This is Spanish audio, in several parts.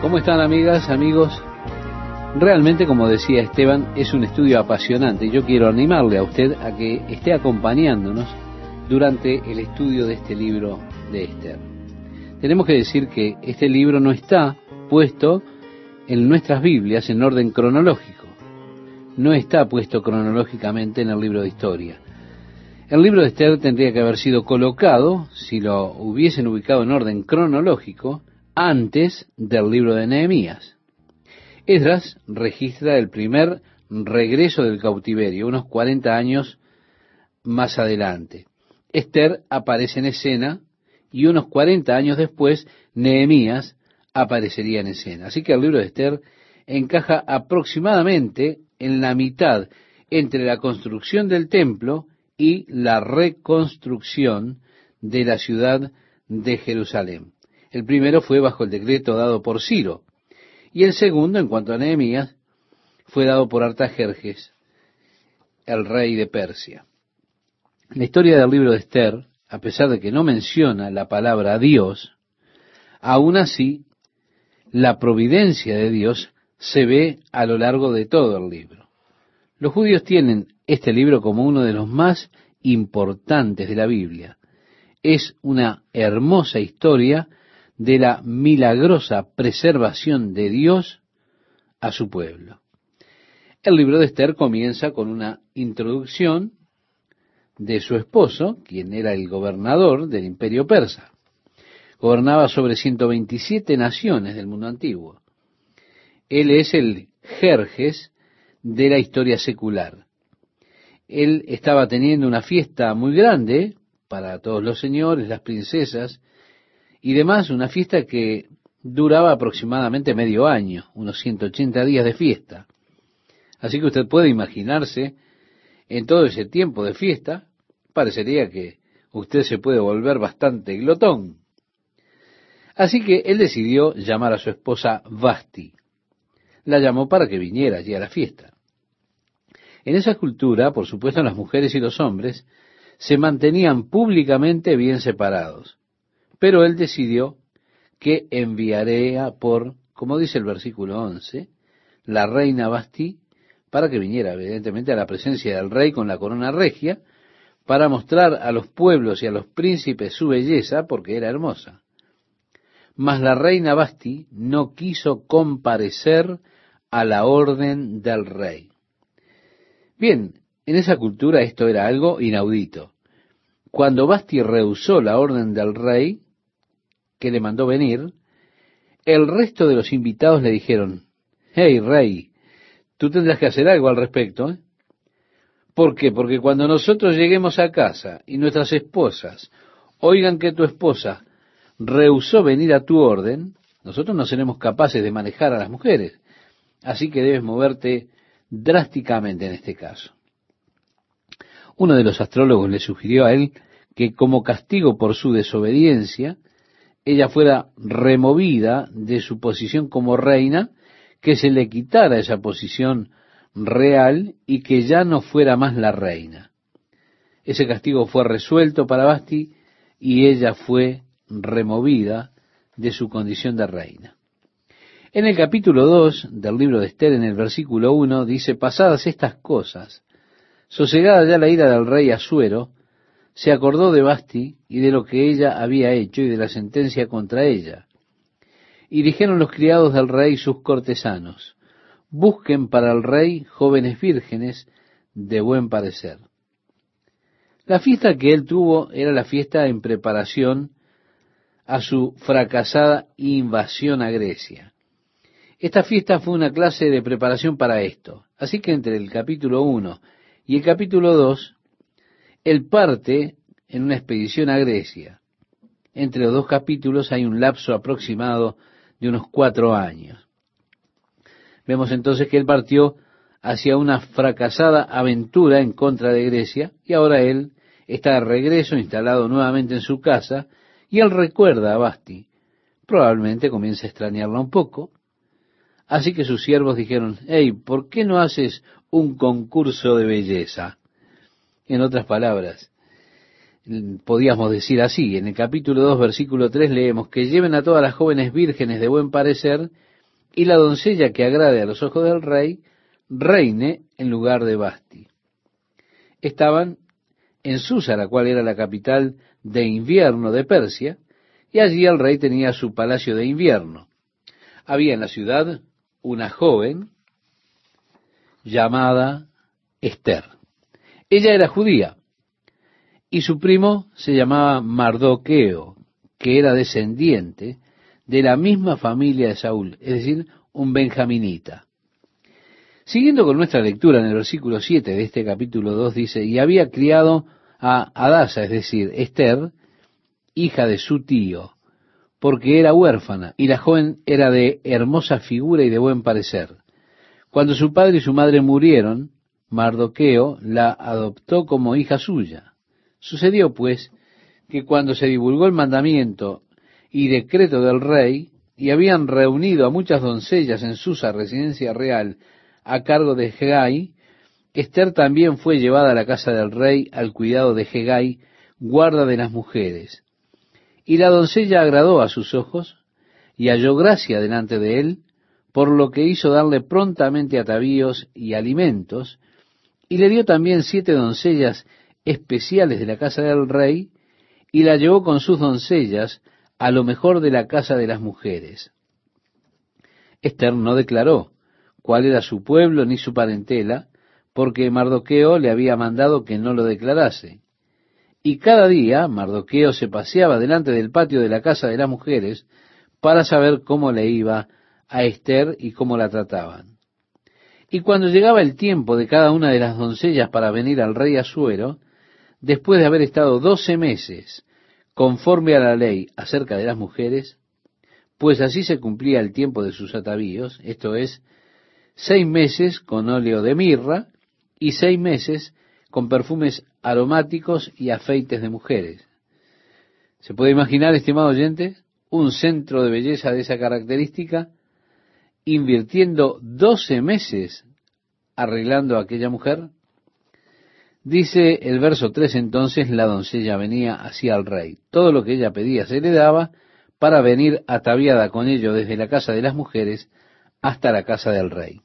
¿Cómo están amigas, amigos? Realmente, como decía Esteban, es un estudio apasionante yo quiero animarle a usted a que esté acompañándonos durante el estudio de este libro de Esther. Tenemos que decir que este libro no está puesto en nuestras Biblias en orden cronológico. No está puesto cronológicamente en el libro de historia. El libro de Esther tendría que haber sido colocado, si lo hubiesen ubicado en orden cronológico, antes del libro de Nehemías. Esdras registra el primer regreso del cautiverio, unos 40 años más adelante. Esther aparece en escena y unos 40 años después Nehemías aparecería en escena. Así que el libro de Esther encaja aproximadamente en la mitad entre la construcción del templo y la reconstrucción de la ciudad de Jerusalén. El primero fue bajo el decreto dado por Ciro, y el segundo, en cuanto a Nehemías, fue dado por Artajerjes, el rey de Persia. La historia del libro de Esther, a pesar de que no menciona la palabra Dios, aún así la providencia de Dios se ve a lo largo de todo el libro. Los judíos tienen este libro como uno de los más importantes de la Biblia. Es una hermosa historia de la milagrosa preservación de Dios a su pueblo. El libro de Esther comienza con una introducción de su esposo, quien era el gobernador del imperio persa. Gobernaba sobre 127 naciones del mundo antiguo. Él es el Jerjes de la historia secular. Él estaba teniendo una fiesta muy grande para todos los señores, las princesas y demás, una fiesta que duraba aproximadamente medio año, unos 180 días de fiesta. Así que usted puede imaginarse, en todo ese tiempo de fiesta, parecería que usted se puede volver bastante glotón. Así que él decidió llamar a su esposa Basti. La llamó para que viniera allí a la fiesta. En esa cultura, por supuesto, las mujeres y los hombres se mantenían públicamente bien separados. Pero él decidió que enviaría por, como dice el versículo 11, la reina Basti para que viniera evidentemente a la presencia del rey con la corona regia, para mostrar a los pueblos y a los príncipes su belleza, porque era hermosa. Mas la reina Basti no quiso comparecer a la orden del rey. Bien, en esa cultura esto era algo inaudito. Cuando Basti rehusó la orden del rey, que le mandó venir, el resto de los invitados le dijeron, hey rey, tú tendrás que hacer algo al respecto. ¿eh? ¿Por qué? Porque cuando nosotros lleguemos a casa y nuestras esposas oigan que tu esposa rehusó venir a tu orden, nosotros no seremos capaces de manejar a las mujeres. Así que debes moverte drásticamente en este caso. Uno de los astrólogos le sugirió a él que como castigo por su desobediencia, ella fuera removida de su posición como reina, que se le quitara esa posición real y que ya no fuera más la reina. Ese castigo fue resuelto para Basti y ella fue removida de su condición de reina. En el capítulo 2 del libro de Esther, en el versículo 1, dice, pasadas estas cosas, sosegada ya la ira del rey Asuero, se acordó de Basti y de lo que ella había hecho y de la sentencia contra ella. Y dijeron los criados del rey sus cortesanos, busquen para el rey jóvenes vírgenes de buen parecer. La fiesta que él tuvo era la fiesta en preparación a su fracasada invasión a Grecia. Esta fiesta fue una clase de preparación para esto. Así que entre el capítulo 1 y el capítulo 2, él parte en una expedición a Grecia. Entre los dos capítulos hay un lapso aproximado de unos cuatro años. Vemos entonces que él partió hacia una fracasada aventura en contra de Grecia y ahora él está de regreso, instalado nuevamente en su casa, y él recuerda a Basti. Probablemente comienza a extrañarla un poco, Así que sus siervos dijeron, hey, ¿por qué no haces un concurso de belleza? En otras palabras, podíamos decir así, en el capítulo 2, versículo 3 leemos que lleven a todas las jóvenes vírgenes de buen parecer y la doncella que agrade a los ojos del rey reine en lugar de Basti. Estaban en Susa, la cual era la capital de invierno de Persia, y allí el rey tenía su palacio de invierno. Había en la ciudad una joven llamada Esther. Ella era judía y su primo se llamaba Mardoqueo, que era descendiente de la misma familia de Saúl, es decir, un benjaminita. Siguiendo con nuestra lectura en el versículo 7 de este capítulo 2 dice, y había criado a Adasa, es decir, Esther, hija de su tío, porque era huérfana, y la joven era de hermosa figura y de buen parecer. Cuando su padre y su madre murieron, Mardoqueo la adoptó como hija suya. Sucedió, pues, que cuando se divulgó el mandamiento y decreto del rey, y habían reunido a muchas doncellas en Susa, residencia real, a cargo de Hegai, Esther también fue llevada a la casa del rey al cuidado de Hegai, guarda de las mujeres. Y la doncella agradó a sus ojos y halló gracia delante de él, por lo que hizo darle prontamente atavíos y alimentos, y le dio también siete doncellas especiales de la casa del rey, y la llevó con sus doncellas a lo mejor de la casa de las mujeres. Esther no declaró cuál era su pueblo ni su parentela, porque Mardoqueo le había mandado que no lo declarase. Y cada día Mardoqueo se paseaba delante del patio de la casa de las mujeres para saber cómo le iba a Esther y cómo la trataban. Y cuando llegaba el tiempo de cada una de las doncellas para venir al rey Asuero, después de haber estado doce meses conforme a la ley acerca de las mujeres, pues así se cumplía el tiempo de sus atavíos, esto es, seis meses con óleo de mirra y seis meses con perfumes aromáticos y afeites de mujeres. ¿Se puede imaginar, estimado oyente, un centro de belleza de esa característica invirtiendo doce meses arreglando a aquella mujer? Dice el verso 3 entonces, la doncella venía hacia el rey. Todo lo que ella pedía se le daba para venir ataviada con ello desde la casa de las mujeres hasta la casa del rey.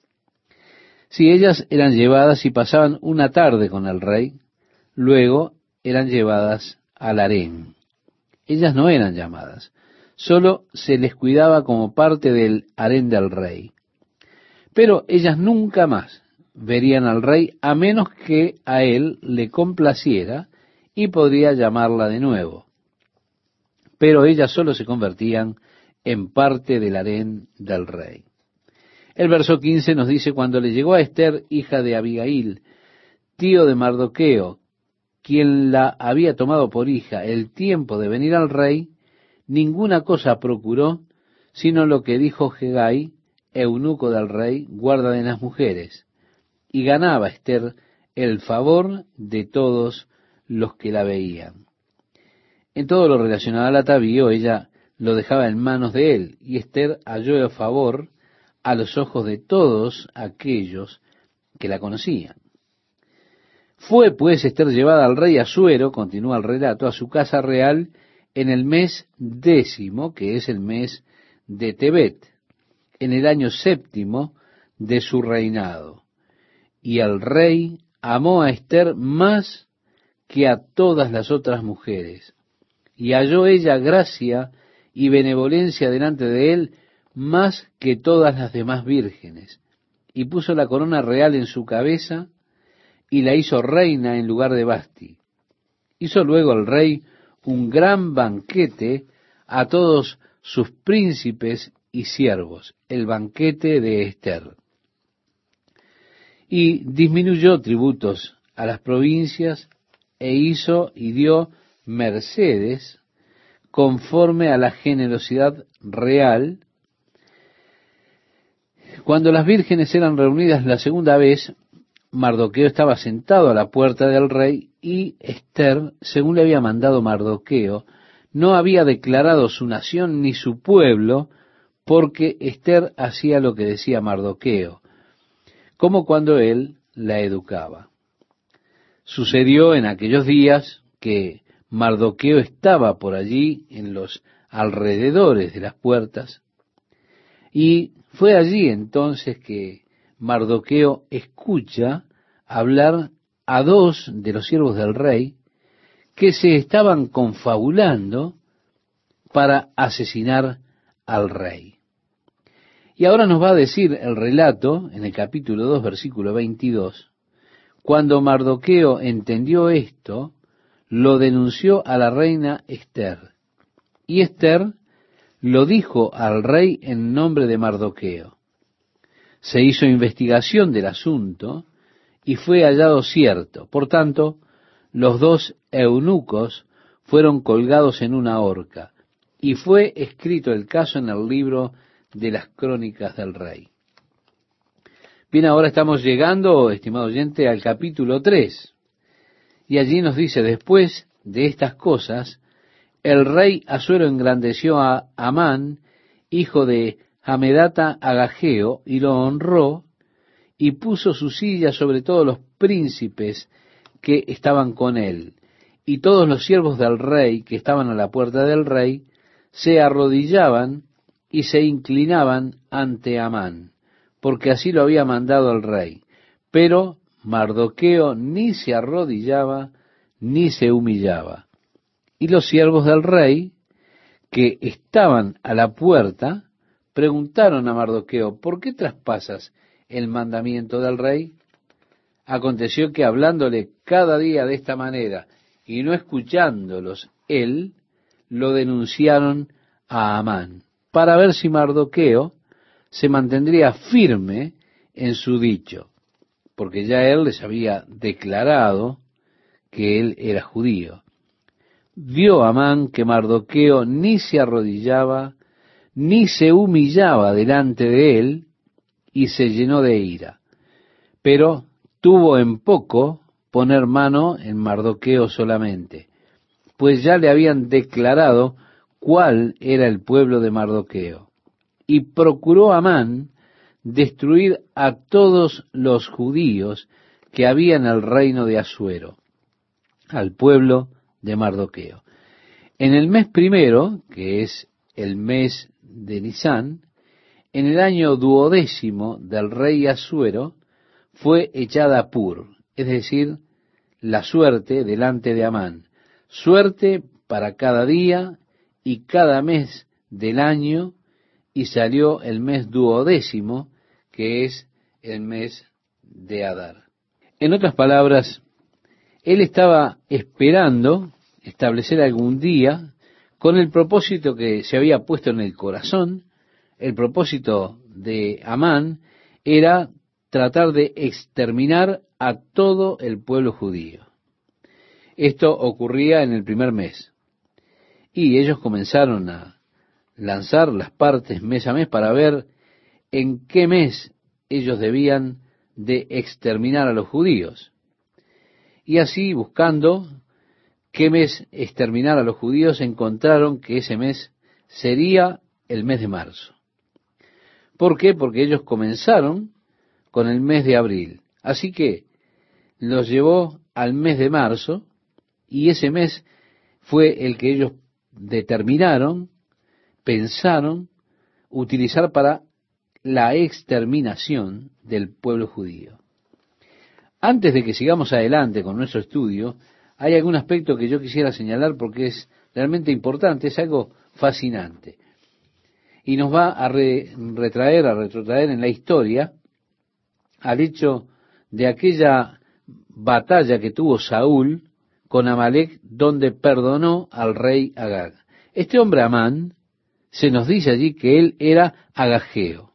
Si ellas eran llevadas y pasaban una tarde con el rey, luego eran llevadas al harén. Ellas no eran llamadas, solo se les cuidaba como parte del harén del rey. Pero ellas nunca más verían al rey a menos que a él le complaciera y podría llamarla de nuevo. Pero ellas solo se convertían en parte del harén del rey. El verso 15 nos dice, cuando le llegó a Esther, hija de Abigail, tío de Mardoqueo, quien la había tomado por hija, el tiempo de venir al rey, ninguna cosa procuró, sino lo que dijo Hegai, eunuco del rey, guarda de las mujeres y ganaba Esther el favor de todos los que la veían. En todo lo relacionado al atavío, ella lo dejaba en manos de él, y Esther halló el favor a los ojos de todos aquellos que la conocían. Fue pues Esther llevada al rey Asuero, continúa el relato, a su casa real en el mes décimo, que es el mes de Tebet, en el año séptimo de su reinado. Y el rey amó a Esther más que a todas las otras mujeres, y halló ella gracia y benevolencia delante de él más que todas las demás vírgenes, y puso la corona real en su cabeza, y la hizo reina en lugar de Basti. Hizo luego el rey un gran banquete a todos sus príncipes y siervos, el banquete de Esther y disminuyó tributos a las provincias e hizo y dio mercedes conforme a la generosidad real. Cuando las vírgenes eran reunidas la segunda vez, Mardoqueo estaba sentado a la puerta del rey y Esther, según le había mandado Mardoqueo, no había declarado su nación ni su pueblo, porque Esther hacía lo que decía Mardoqueo como cuando él la educaba. Sucedió en aquellos días que Mardoqueo estaba por allí en los alrededores de las puertas, Y fue allí entonces que Mardoqueo escucha hablar a dos de los siervos del rey que se estaban confabulando para asesinar al rey. Y ahora nos va a decir el relato en el capítulo 2, versículo 22, cuando Mardoqueo entendió esto, lo denunció a la reina Esther. Y Esther lo dijo al rey en nombre de Mardoqueo. Se hizo investigación del asunto y fue hallado cierto. Por tanto, los dos eunucos fueron colgados en una horca y fue escrito el caso en el libro de las crónicas del rey. Bien, ahora estamos llegando, estimado oyente, al capítulo 3. Y allí nos dice, después de estas cosas, el rey Asuero engrandeció a Amán, hijo de Hamedata Agageo, y lo honró, y puso su silla sobre todos los príncipes que estaban con él. Y todos los siervos del rey que estaban a la puerta del rey se arrodillaban y se inclinaban ante Amán porque así lo había mandado el rey. Pero Mardoqueo ni se arrodillaba ni se humillaba. Y los siervos del rey, que estaban a la puerta, preguntaron a Mardoqueo, ¿por qué traspasas el mandamiento del rey? Aconteció que hablándole cada día de esta manera y no escuchándolos él, lo denunciaron a Amán, para ver si Mardoqueo se mantendría firme en su dicho, porque ya él les había declarado que él era judío. Vio Amán que Mardoqueo ni se arrodillaba, ni se humillaba delante de él, y se llenó de ira. Pero tuvo en poco poner mano en Mardoqueo solamente, pues ya le habían declarado cuál era el pueblo de Mardoqueo y procuró Amán destruir a todos los judíos que había en el reino de Asuero, al pueblo de Mardoqueo. En el mes primero, que es el mes de Nisán, en el año duodécimo del rey Asuero, fue echada Pur, es decir, la suerte delante de Amán, suerte para cada día y cada mes del año y salió el mes duodécimo, que es el mes de Adar. En otras palabras, él estaba esperando establecer algún día con el propósito que se había puesto en el corazón, el propósito de Amán era tratar de exterminar a todo el pueblo judío. Esto ocurría en el primer mes. Y ellos comenzaron a lanzar las partes mes a mes para ver en qué mes ellos debían de exterminar a los judíos. Y así, buscando qué mes exterminar a los judíos, encontraron que ese mes sería el mes de marzo. ¿Por qué? Porque ellos comenzaron con el mes de abril. Así que los llevó al mes de marzo y ese mes fue el que ellos determinaron pensaron utilizar para la exterminación del pueblo judío. Antes de que sigamos adelante con nuestro estudio, hay algún aspecto que yo quisiera señalar porque es realmente importante, es algo fascinante. Y nos va a retraer, a retrotraer en la historia al hecho de aquella batalla que tuvo Saúl con Amalek, donde perdonó al rey Agag. Este hombre Amán se nos dice allí que él era agajeo.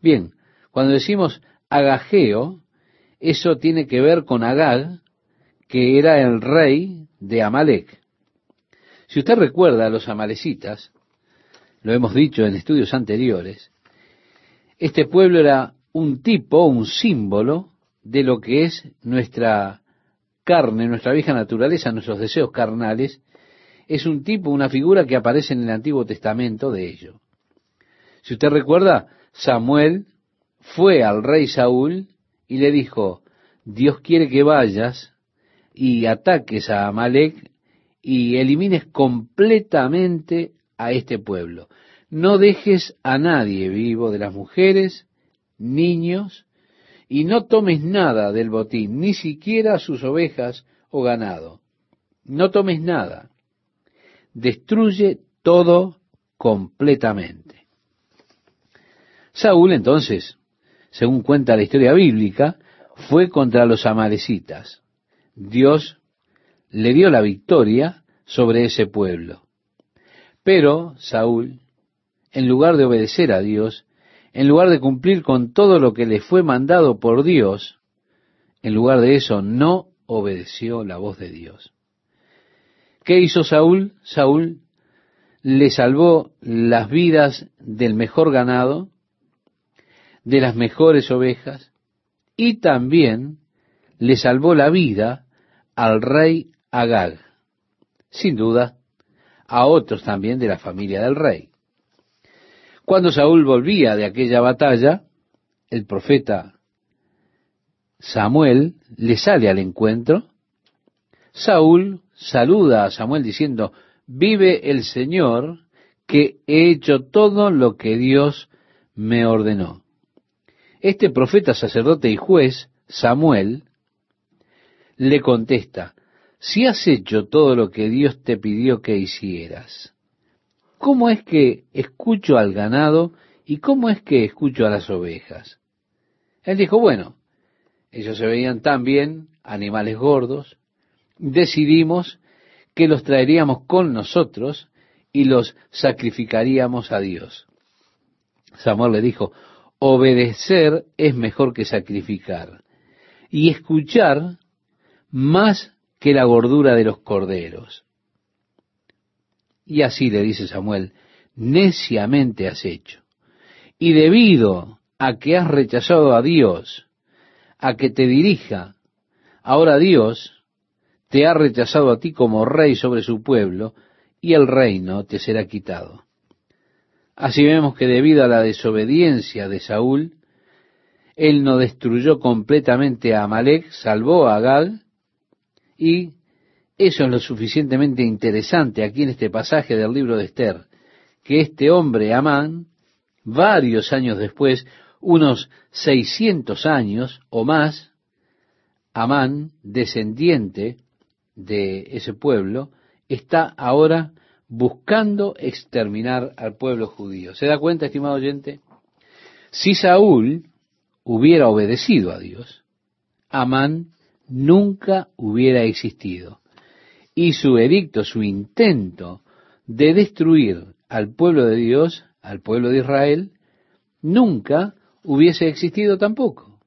Bien, cuando decimos agajeo, eso tiene que ver con Agag, que era el rey de Amalek. Si usted recuerda a los amalecitas, lo hemos dicho en estudios anteriores, este pueblo era un tipo, un símbolo de lo que es nuestra carne, nuestra vieja naturaleza, nuestros deseos carnales, es un tipo, una figura que aparece en el Antiguo Testamento de ello. Si usted recuerda, Samuel fue al rey Saúl y le dijo, Dios quiere que vayas y ataques a Amalek y elimines completamente a este pueblo. no dejes a nadie vivo de las mujeres, niños, y no tomes nada del botín, ni siquiera sus ovejas o ganado. No tomes nada. Destruye todo completamente. Saúl entonces, según cuenta la historia bíblica, fue contra los amalecitas. Dios le dio la victoria sobre ese pueblo. Pero Saúl, en lugar de obedecer a Dios, en lugar de cumplir con todo lo que le fue mandado por Dios, en lugar de eso no obedeció la voz de Dios. ¿Qué hizo Saúl? Saúl le salvó las vidas del mejor ganado, de las mejores ovejas, y también le salvó la vida al rey Agag. Sin duda, a otros también de la familia del rey. Cuando Saúl volvía de aquella batalla, el profeta Samuel le sale al encuentro. Saúl saluda a Samuel diciendo, vive el Señor que he hecho todo lo que Dios me ordenó. Este profeta, sacerdote y juez, Samuel, le contesta, si has hecho todo lo que Dios te pidió que hicieras, ¿cómo es que escucho al ganado y cómo es que escucho a las ovejas? Él dijo, bueno, ellos se veían tan bien, animales gordos, decidimos que los traeríamos con nosotros y los sacrificaríamos a Dios. Samuel le dijo, obedecer es mejor que sacrificar y escuchar más que la gordura de los corderos. Y así le dice Samuel, neciamente has hecho. Y debido a que has rechazado a Dios, a que te dirija, ahora Dios te ha rechazado a ti como rey sobre su pueblo, y el reino te será quitado. Así vemos que debido a la desobediencia de Saúl, él no destruyó completamente a Amalek, salvó a Gal, y eso es lo suficientemente interesante aquí en este pasaje del libro de Esther, que este hombre, Amán, varios años después, unos 600 años o más, Amán, descendiente de ese pueblo, está ahora buscando exterminar al pueblo judío. ¿Se da cuenta, estimado oyente? Si Saúl hubiera obedecido a Dios, Amán nunca hubiera existido. Y su edicto, su intento de destruir al pueblo de Dios, al pueblo de Israel, nunca hubiese existido tampoco.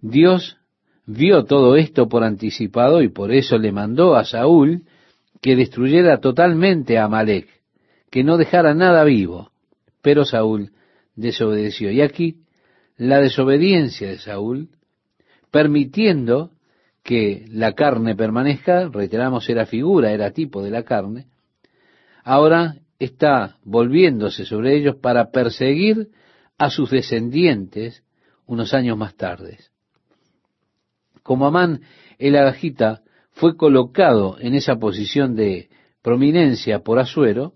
Dios vio todo esto por anticipado y por eso le mandó a Saúl que destruyera totalmente a Amalek, que no dejara nada vivo. Pero Saúl desobedeció. Y aquí la desobediencia de Saúl, permitiendo que la carne permanezca, reiteramos, era figura, era tipo de la carne, ahora está volviéndose sobre ellos para perseguir a sus descendientes unos años más tarde. Como Amán el Agajita fue colocado en esa posición de prominencia por Asuero,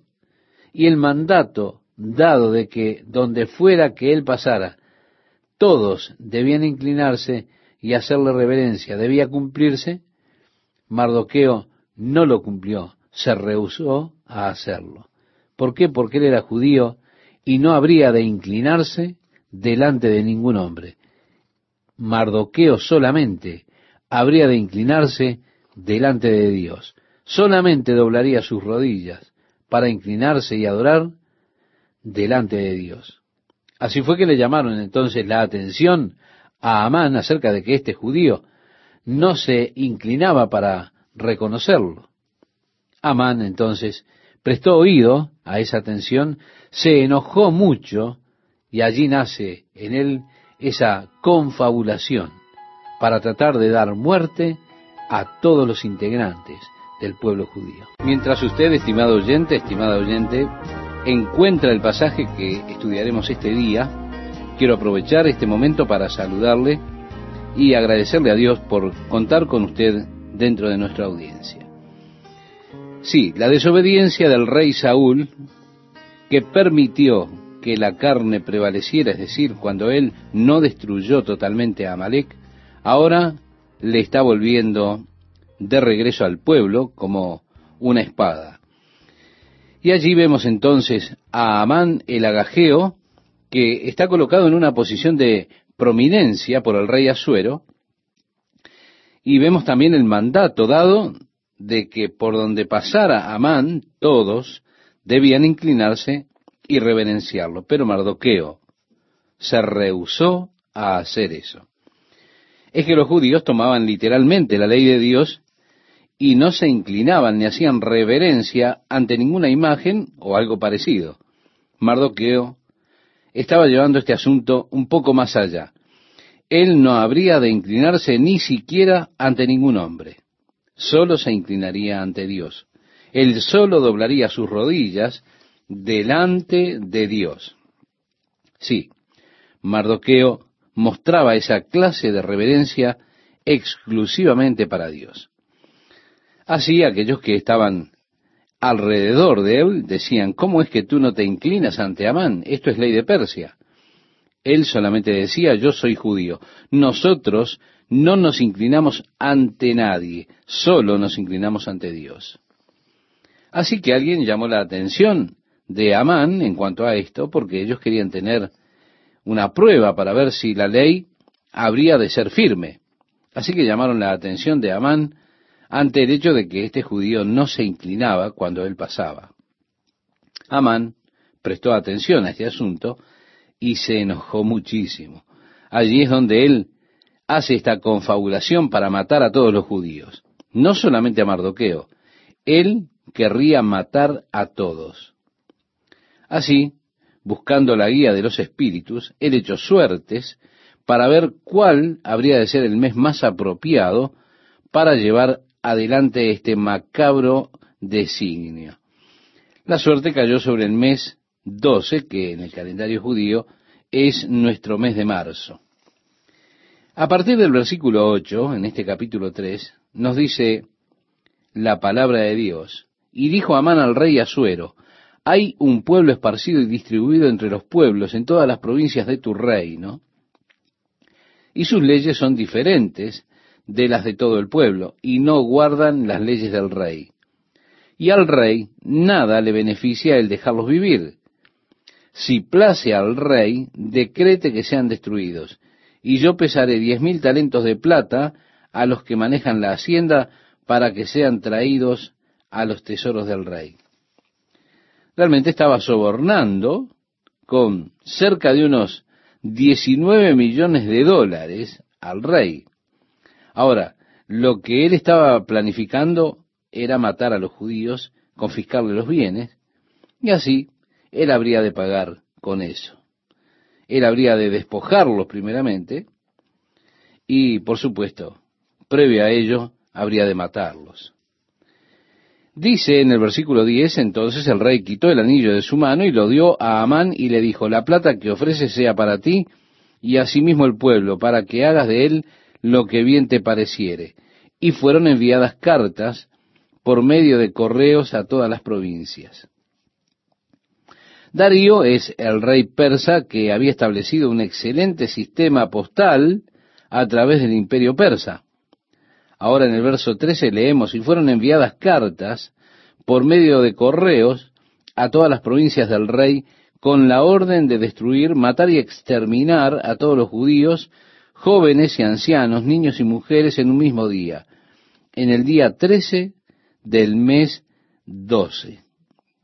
y el mandato dado de que donde fuera que él pasara, todos debían inclinarse y hacerle reverencia debía cumplirse, Mardoqueo no lo cumplió, se rehusó a hacerlo. ¿Por qué? Porque él era judío y no habría de inclinarse delante de ningún hombre. Mardoqueo solamente habría de inclinarse delante de Dios. Solamente doblaría sus rodillas para inclinarse y adorar delante de Dios. Así fue que le llamaron entonces la atención a Amán acerca de que este judío no se inclinaba para reconocerlo. Amán entonces prestó oído a esa atención, se enojó mucho y allí nace en él esa confabulación para tratar de dar muerte a todos los integrantes del pueblo judío. Mientras usted, estimado oyente, estimada oyente, encuentra el pasaje que estudiaremos este día, quiero aprovechar este momento para saludarle y agradecerle a Dios por contar con usted dentro de nuestra audiencia. Sí, la desobediencia del rey Saúl que permitió que la carne prevaleciera, es decir, cuando él no destruyó totalmente a Amalek, ahora le está volviendo de regreso al pueblo como una espada. Y allí vemos entonces a Amán el agajeo, que está colocado en una posición de prominencia por el rey Asuero, y vemos también el mandato dado de que por donde pasara Amán, todos debían inclinarse y reverenciarlo. Pero Mardoqueo se rehusó a hacer eso. Es que los judíos tomaban literalmente la ley de Dios y no se inclinaban ni hacían reverencia ante ninguna imagen o algo parecido. Mardoqueo estaba llevando este asunto un poco más allá. Él no habría de inclinarse ni siquiera ante ningún hombre. Solo se inclinaría ante Dios. Él solo doblaría sus rodillas delante de Dios. Sí, Mardoqueo mostraba esa clase de reverencia exclusivamente para Dios. Así aquellos que estaban alrededor de él decían, ¿cómo es que tú no te inclinas ante Amán? Esto es ley de Persia. Él solamente decía, yo soy judío. Nosotros no nos inclinamos ante nadie, solo nos inclinamos ante Dios. Así que alguien llamó la atención de Amán en cuanto a esto, porque ellos querían tener una prueba para ver si la ley habría de ser firme. Así que llamaron la atención de Amán ante el hecho de que este judío no se inclinaba cuando él pasaba. Amán prestó atención a este asunto y se enojó muchísimo. Allí es donde él hace esta confabulación para matar a todos los judíos, no solamente a Mardoqueo, él querría matar a todos. Así, buscando la guía de los espíritus, él echó suertes para ver cuál habría de ser el mes más apropiado para llevar adelante este macabro designio. La suerte cayó sobre el mes 12, que en el calendario judío es nuestro mes de marzo. A partir del versículo 8, en este capítulo 3, nos dice la palabra de Dios. Y dijo Amán al rey Asuero, hay un pueblo esparcido y distribuido entre los pueblos en todas las provincias de tu reino, y sus leyes son diferentes de las de todo el pueblo, y no guardan las leyes del rey. Y al rey nada le beneficia el dejarlos vivir. Si place al rey, decrete que sean destruidos, y yo pesaré diez mil talentos de plata a los que manejan la hacienda para que sean traídos a los tesoros del rey. Realmente estaba sobornando con cerca de unos 19 millones de dólares al rey. Ahora, lo que él estaba planificando era matar a los judíos, confiscarle los bienes, y así él habría de pagar con eso. Él habría de despojarlos primeramente, y por supuesto, previo a ello, habría de matarlos. Dice en el versículo 10, entonces el rey quitó el anillo de su mano y lo dio a Amán y le dijo, la plata que ofreces sea para ti y asimismo el pueblo, para que hagas de él lo que bien te pareciere. Y fueron enviadas cartas por medio de correos a todas las provincias. Darío es el rey persa que había establecido un excelente sistema postal a través del imperio persa. Ahora en el verso 13 leemos, y fueron enviadas cartas por medio de correos a todas las provincias del rey con la orden de destruir, matar y exterminar a todos los judíos jóvenes y ancianos, niños y mujeres en un mismo día, en el día 13 del mes 12,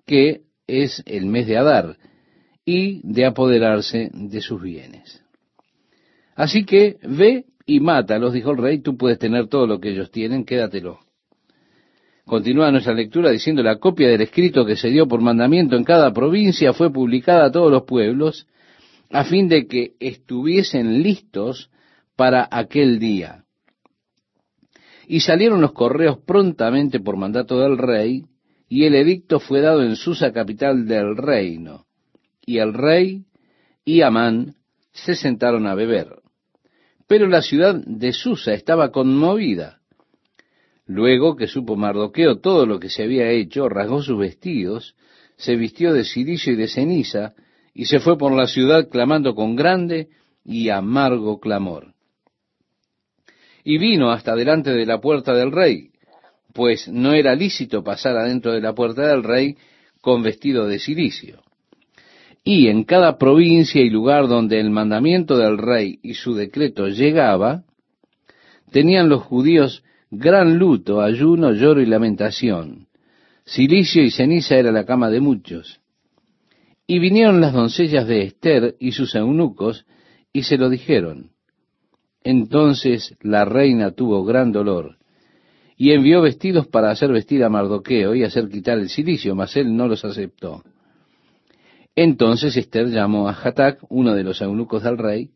que es el mes de Adar, y de apoderarse de sus bienes. Así que ve y mátalos, dijo el rey, tú puedes tener todo lo que ellos tienen, quédatelo. Continúa nuestra lectura diciendo la copia del escrito que se dio por mandamiento en cada provincia fue publicada a todos los pueblos, a fin de que estuviesen listos para aquel día. Y salieron los correos prontamente por mandato del rey, y el edicto fue dado en Susa, capital del reino. Y el rey y Amán se sentaron a beber. Pero la ciudad de Susa estaba conmovida. Luego que supo Mardoqueo todo lo que se había hecho, rasgó sus vestidos, se vistió de silicio y de ceniza, y se fue por la ciudad clamando con grande y amargo clamor. Y vino hasta delante de la puerta del rey, pues no era lícito pasar adentro de la puerta del rey con vestido de silicio. Y en cada provincia y lugar donde el mandamiento del rey y su decreto llegaba, tenían los judíos gran luto, ayuno, lloro y lamentación. Silicio y ceniza era la cama de muchos. Y vinieron las doncellas de Esther y sus eunucos y se lo dijeron. Entonces la reina tuvo gran dolor y envió vestidos para hacer vestir a Mardoqueo y hacer quitar el silicio, mas él no los aceptó. Entonces Esther llamó a Hatac, uno de los eunucos del rey,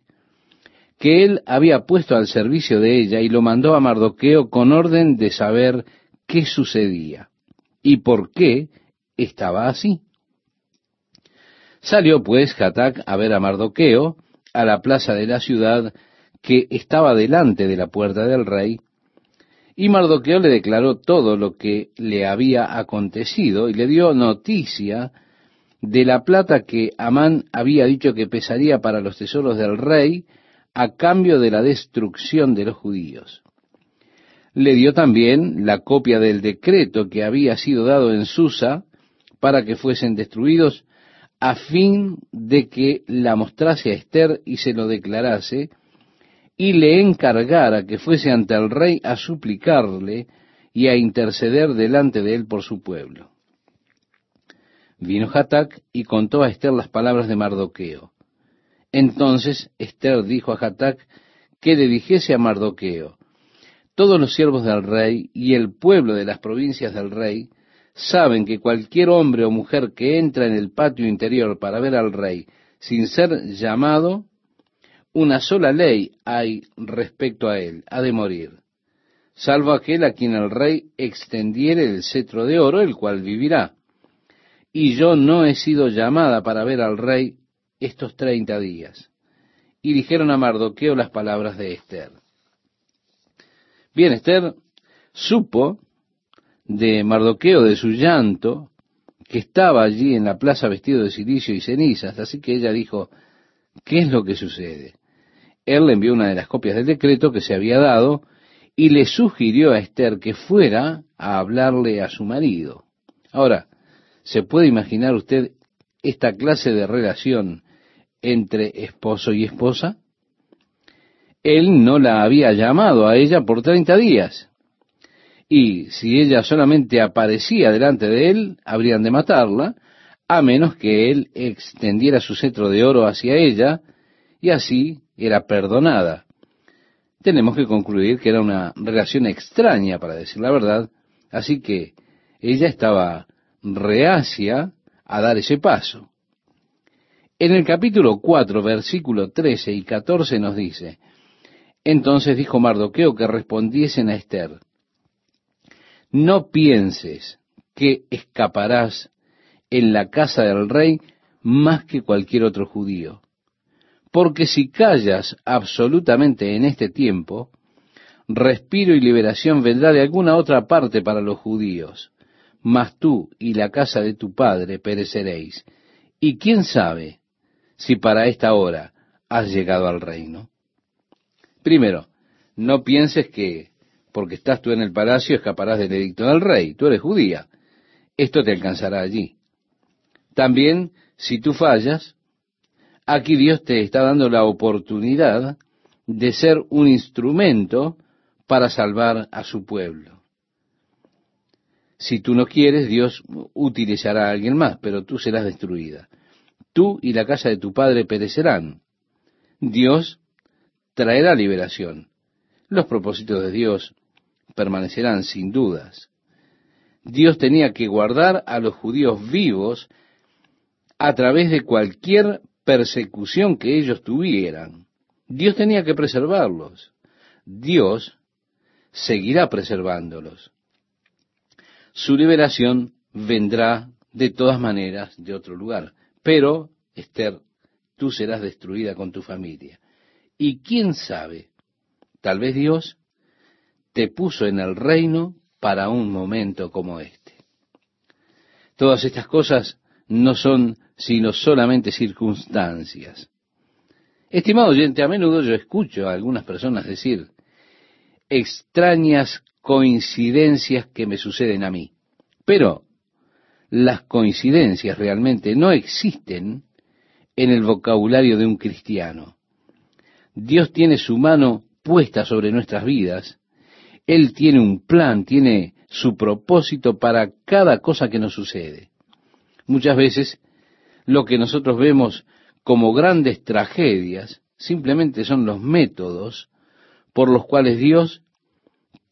que él había puesto al servicio de ella y lo mandó a Mardoqueo con orden de saber qué sucedía y por qué estaba así. Salió pues Hatac a ver a Mardoqueo a la plaza de la ciudad que estaba delante de la puerta del rey, y Mardoqueo le declaró todo lo que le había acontecido y le dio noticia de la plata que Amán había dicho que pesaría para los tesoros del rey a cambio de la destrucción de los judíos. Le dio también la copia del decreto que había sido dado en Susa para que fuesen destruidos, a fin de que la mostrase a Esther y se lo declarase, y le encargara que fuese ante el rey a suplicarle y a interceder delante de él por su pueblo. Vino Hatac y contó a Esther las palabras de Mardoqueo. Entonces Esther dijo a Hatac que le dijese a Mardoqueo, todos los siervos del rey y el pueblo de las provincias del rey saben que cualquier hombre o mujer que entra en el patio interior para ver al rey sin ser llamado, una sola ley hay respecto a él, ha de morir, salvo aquel a quien el rey extendiere el cetro de oro, el cual vivirá. Y yo no he sido llamada para ver al rey estos treinta días. Y dijeron a Mardoqueo las palabras de Esther. Bien, Esther supo de Mardoqueo, de su llanto, que estaba allí en la plaza vestido de silicio y cenizas, así que ella dijo, ¿qué es lo que sucede? Él le envió una de las copias del decreto que se había dado y le sugirió a Esther que fuera a hablarle a su marido. Ahora, ¿se puede imaginar usted esta clase de relación entre esposo y esposa? Él no la había llamado a ella por treinta días. Y si ella solamente aparecía delante de él, habrían de matarla, a menos que él extendiera su cetro de oro hacia ella, y así era perdonada. Tenemos que concluir que era una relación extraña, para decir la verdad, así que ella estaba reacia a dar ese paso. En el capítulo 4, versículo 13 y 14 nos dice, Entonces dijo Mardoqueo que respondiesen a Esther, No pienses que escaparás en la casa del rey más que cualquier otro judío, porque si callas absolutamente en este tiempo, respiro y liberación vendrá de alguna otra parte para los judíos, mas tú y la casa de tu padre pereceréis. Y quién sabe si para esta hora has llegado al reino? Primero, no pienses que porque estás tú en el palacio escaparás del edicto del rey. Tú eres judía. Esto te alcanzará allí. También, si tú fallas, aquí Dios te está dando la oportunidad de ser un instrumento para salvar a su pueblo. Si tú no quieres, Dios utilizará a alguien más, pero tú serás destruida tú y la casa de tu padre perecerán. Dios traerá liberación. Los propósitos de Dios permanecerán sin dudas. Dios tenía que guardar a los judíos vivos a través de cualquier persecución que ellos tuvieran. Dios tenía que preservarlos. Dios seguirá preservándolos. Su liberación vendrá de todas maneras de otro lugar. Pero, Esther, tú serás destruida con tu familia. Y quién sabe, tal vez Dios te puso en el reino para un momento como este. Todas estas cosas no son sino solamente circunstancias. Estimado oyente, a menudo yo escucho a algunas personas decir extrañas coincidencias que me suceden a mí. Pero las coincidencias realmente no existen en el vocabulario de un cristiano. Dios tiene su mano puesta sobre nuestras vidas. Él tiene un plan, tiene su propósito para cada cosa que nos sucede. Muchas veces lo que nosotros vemos como grandes tragedias simplemente son los métodos por los cuales Dios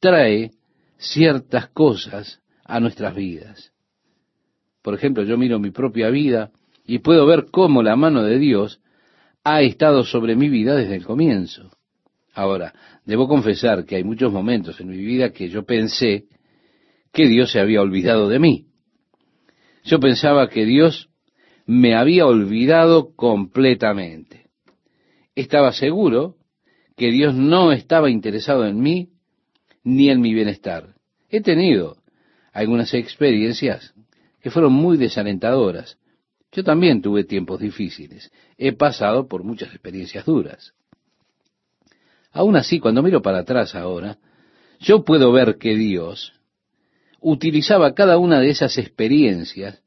trae ciertas cosas a nuestras vidas. Por ejemplo, yo miro mi propia vida y puedo ver cómo la mano de Dios ha estado sobre mi vida desde el comienzo. Ahora, debo confesar que hay muchos momentos en mi vida que yo pensé que Dios se había olvidado de mí. Yo pensaba que Dios me había olvidado completamente. Estaba seguro que Dios no estaba interesado en mí ni en mi bienestar. He tenido algunas experiencias que fueron muy desalentadoras. Yo también tuve tiempos difíciles. He pasado por muchas experiencias duras. Aún así, cuando miro para atrás ahora, yo puedo ver que Dios utilizaba cada una de esas experiencias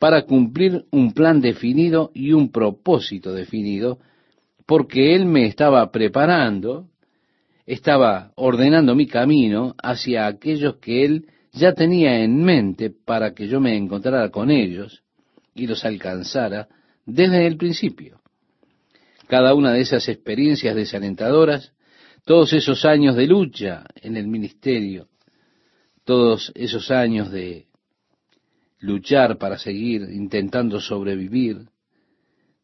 para cumplir un plan definido y un propósito definido, porque Él me estaba preparando, estaba ordenando mi camino hacia aquellos que Él ya tenía en mente para que yo me encontrara con ellos y los alcanzara desde el principio. Cada una de esas experiencias desalentadoras, todos esos años de lucha en el ministerio, todos esos años de luchar para seguir intentando sobrevivir,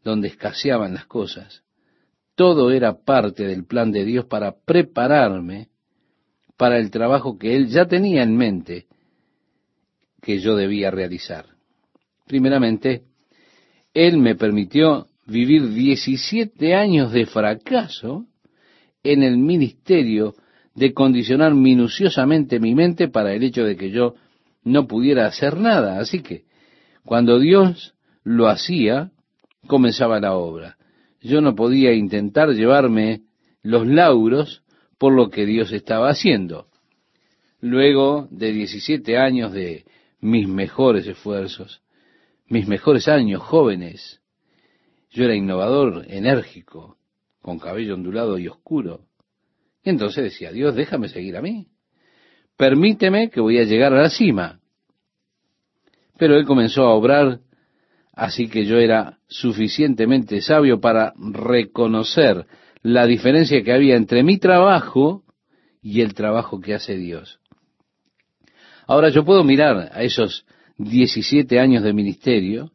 donde escaseaban las cosas, todo era parte del plan de Dios para prepararme para el trabajo que Él ya tenía en mente que yo debía realizar. Primeramente, Él me permitió vivir 17 años de fracaso en el ministerio de condicionar minuciosamente mi mente para el hecho de que yo no pudiera hacer nada. Así que cuando Dios lo hacía, comenzaba la obra. Yo no podía intentar llevarme los lauros por lo que Dios estaba haciendo. Luego de 17 años de mis mejores esfuerzos, mis mejores años jóvenes, yo era innovador, enérgico, con cabello ondulado y oscuro. Y entonces decía, Dios, déjame seguir a mí. Permíteme que voy a llegar a la cima. Pero él comenzó a obrar, así que yo era suficientemente sabio para reconocer la diferencia que había entre mi trabajo y el trabajo que hace Dios. Ahora yo puedo mirar a esos 17 años de ministerio,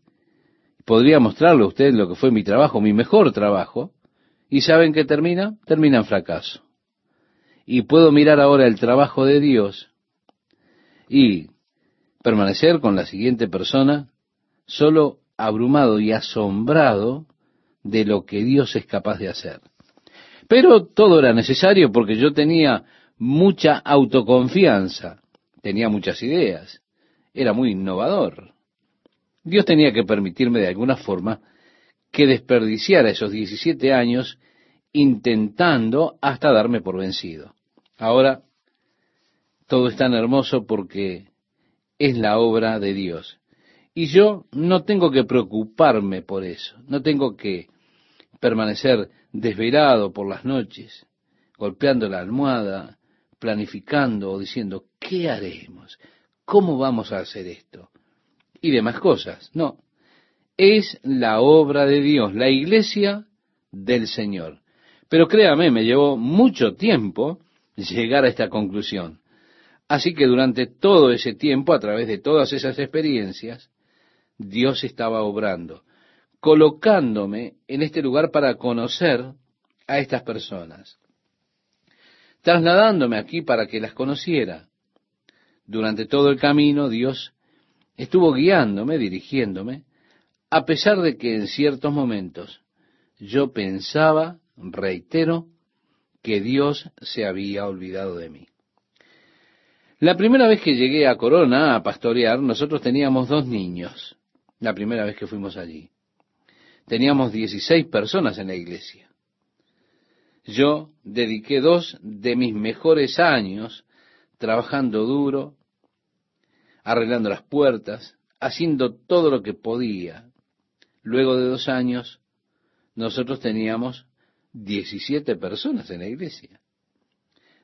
podría mostrarle a usted lo que fue mi trabajo, mi mejor trabajo, y saben que termina, termina en fracaso y puedo mirar ahora el trabajo de Dios y permanecer con la siguiente persona solo abrumado y asombrado de lo que Dios es capaz de hacer. Pero todo era necesario porque yo tenía mucha autoconfianza, tenía muchas ideas, era muy innovador. Dios tenía que permitirme de alguna forma que desperdiciara esos 17 años intentando hasta darme por vencido. Ahora, todo es tan hermoso porque es la obra de Dios. Y yo no tengo que preocuparme por eso, no tengo que permanecer desvelado por las noches, golpeando la almohada, planificando o diciendo, ¿qué haremos? ¿Cómo vamos a hacer esto? Y demás cosas. No, es la obra de Dios, la iglesia del Señor. Pero créame, me llevó mucho tiempo llegar a esta conclusión. Así que durante todo ese tiempo, a través de todas esas experiencias, Dios estaba obrando, colocándome en este lugar para conocer a estas personas, trasladándome aquí para que las conociera. Durante todo el camino Dios estuvo guiándome, dirigiéndome, a pesar de que en ciertos momentos yo pensaba reitero, que Dios se había olvidado de mí. La primera vez que llegué a Corona a pastorear, nosotros teníamos dos niños. la primera vez que fuimos allí. Teníamos 16 personas en la iglesia. Yo dediqué dos de mis mejores años trabajando duro, arreglando las puertas, haciendo todo lo que podía. Luego de dos años, nosotros teníamos 17 personas en la iglesia.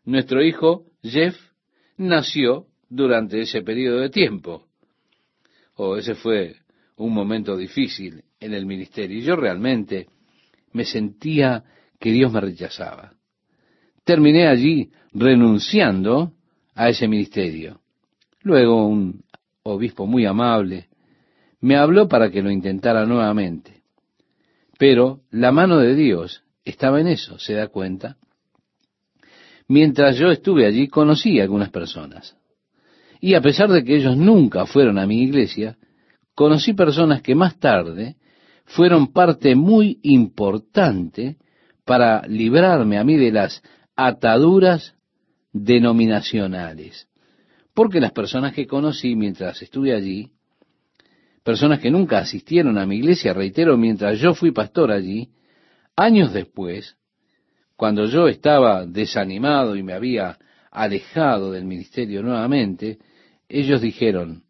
Nuestro hijo, Jeff, nació durante ese periodo de tiempo. Oh, ese fue un momento difícil en el ministerio. Y yo realmente me sentía que Dios me rechazaba. Terminé allí renunciando a ese ministerio. Luego un obispo muy amable me habló para que lo intentara nuevamente. Pero la mano de Dios estaba en eso, ¿se da cuenta? Mientras yo estuve allí conocí a algunas personas. Y a pesar de que ellos nunca fueron a mi iglesia, conocí personas que más tarde fueron parte muy importante para librarme a mí de las ataduras denominacionales. Porque las personas que conocí mientras estuve allí, personas que nunca asistieron a mi iglesia, reitero, mientras yo fui pastor allí, años después, cuando yo estaba desanimado y me había alejado del ministerio nuevamente, ellos dijeron,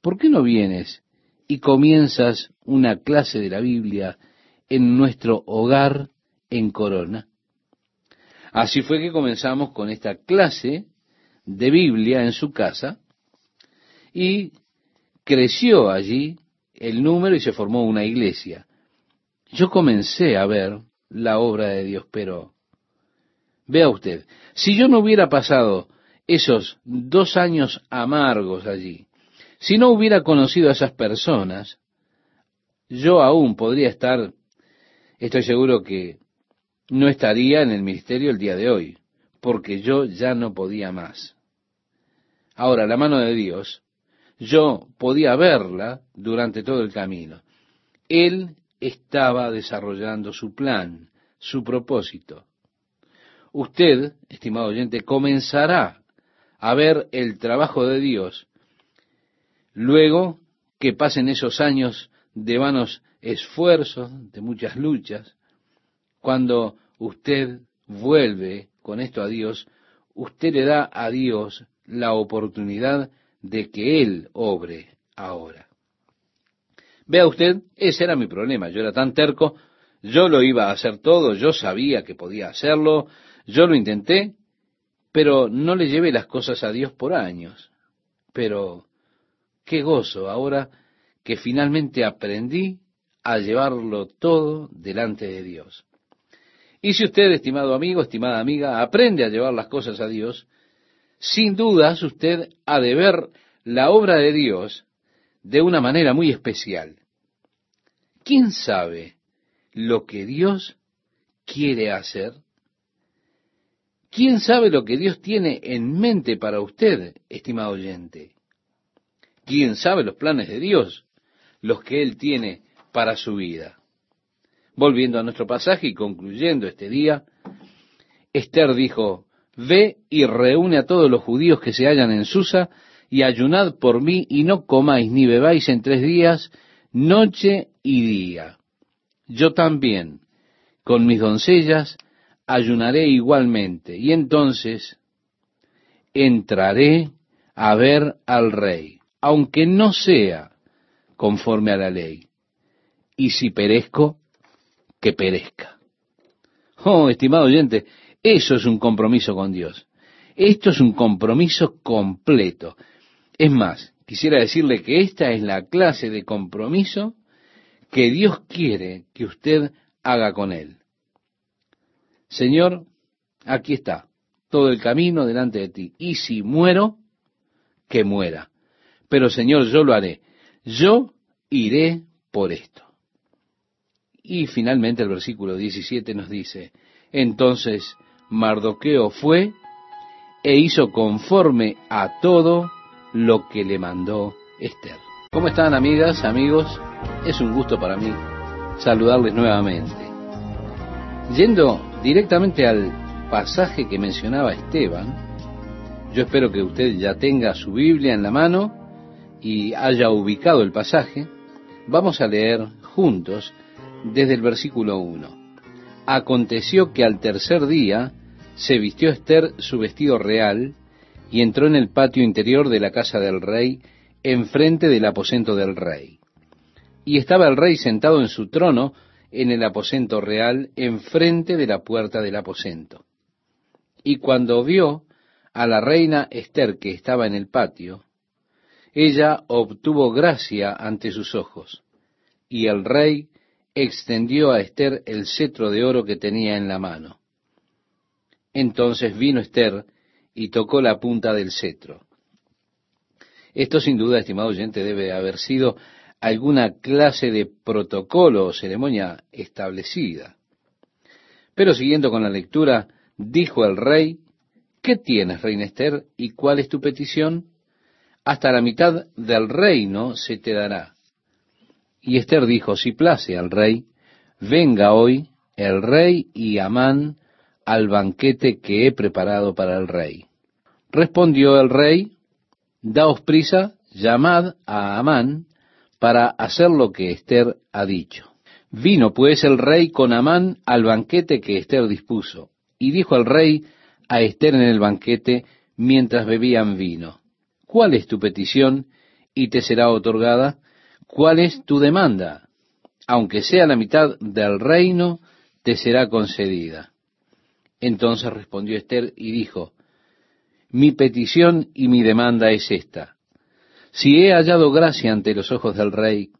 ¿por qué no vienes y comienzas una clase de la Biblia en nuestro hogar en Corona? Así fue que comenzamos con esta clase de Biblia en su casa y creció allí el número y se formó una iglesia. Yo comencé a ver la obra de Dios, pero vea usted, si yo no hubiera pasado esos dos años amargos allí, si no hubiera conocido a esas personas, yo aún podría estar, estoy seguro que no estaría en el ministerio el día de hoy, porque yo ya no podía más. Ahora, la mano de Dios, yo podía verla durante todo el camino. Él estaba desarrollando su plan, su propósito. Usted, estimado oyente, comenzará a ver el trabajo de Dios luego que pasen esos años de vanos esfuerzos, de muchas luchas, cuando usted vuelve con esto a Dios, usted le da a Dios la oportunidad de que Él obre ahora. Vea usted, ese era mi problema. Yo era tan terco, yo lo iba a hacer todo, yo sabía que podía hacerlo, yo lo intenté, pero no le llevé las cosas a Dios por años. Pero qué gozo ahora que finalmente aprendí a llevarlo todo delante de Dios. Y si usted, estimado amigo, estimada amiga, aprende a llevar las cosas a Dios, sin dudas usted ha de ver la obra de Dios de una manera muy especial. ¿Quién sabe lo que Dios quiere hacer? ¿Quién sabe lo que Dios tiene en mente para usted, estimado oyente? ¿Quién sabe los planes de Dios, los que Él tiene para su vida? Volviendo a nuestro pasaje y concluyendo este día, Esther dijo, Ve y reúne a todos los judíos que se hallan en Susa, y ayunad por mí, y no comáis ni bebáis en tres días, noche y día. Yo también, con mis doncellas, ayunaré igualmente, y entonces entraré a ver al rey, aunque no sea conforme a la ley. Y si perezco, que perezca. Oh, estimado oyente, eso es un compromiso con Dios. Esto es un compromiso completo. Es más, quisiera decirle que esta es la clase de compromiso que Dios quiere que usted haga con Él. Señor, aquí está, todo el camino delante de ti. Y si muero, que muera. Pero Señor, yo lo haré. Yo iré por esto. Y finalmente el versículo 17 nos dice, entonces Mardoqueo fue e hizo conforme a todo lo que le mandó Esther. ¿Cómo están amigas, amigos? Es un gusto para mí saludarles nuevamente. Yendo directamente al pasaje que mencionaba Esteban, yo espero que usted ya tenga su Biblia en la mano y haya ubicado el pasaje. Vamos a leer juntos desde el versículo 1. Aconteció que al tercer día se vistió Esther su vestido real y entró en el patio interior de la casa del rey, enfrente del aposento del rey. Y estaba el rey sentado en su trono en el aposento real, enfrente de la puerta del aposento. Y cuando vio a la reina Esther que estaba en el patio, ella obtuvo gracia ante sus ojos, y el rey extendió a Esther el cetro de oro que tenía en la mano. Entonces vino Esther y tocó la punta del cetro. Esto sin duda, estimado oyente, debe haber sido alguna clase de protocolo o ceremonia establecida. Pero siguiendo con la lectura, dijo el rey, ¿qué tienes, reina Esther, y cuál es tu petición? Hasta la mitad del reino se te dará. Y Esther dijo, si place al rey, venga hoy el rey y Amán al banquete que he preparado para el rey. Respondió el rey, daos prisa, llamad a Amán para hacer lo que Esther ha dicho. Vino pues el rey con Amán al banquete que Esther dispuso, y dijo el rey a Esther en el banquete mientras bebían vino, ¿cuál es tu petición y te será otorgada? ¿Cuál es tu demanda? Aunque sea la mitad del reino, te será concedida. Entonces respondió Esther y dijo, Mi petición y mi demanda es esta. Si he hallado gracia ante los ojos del rey,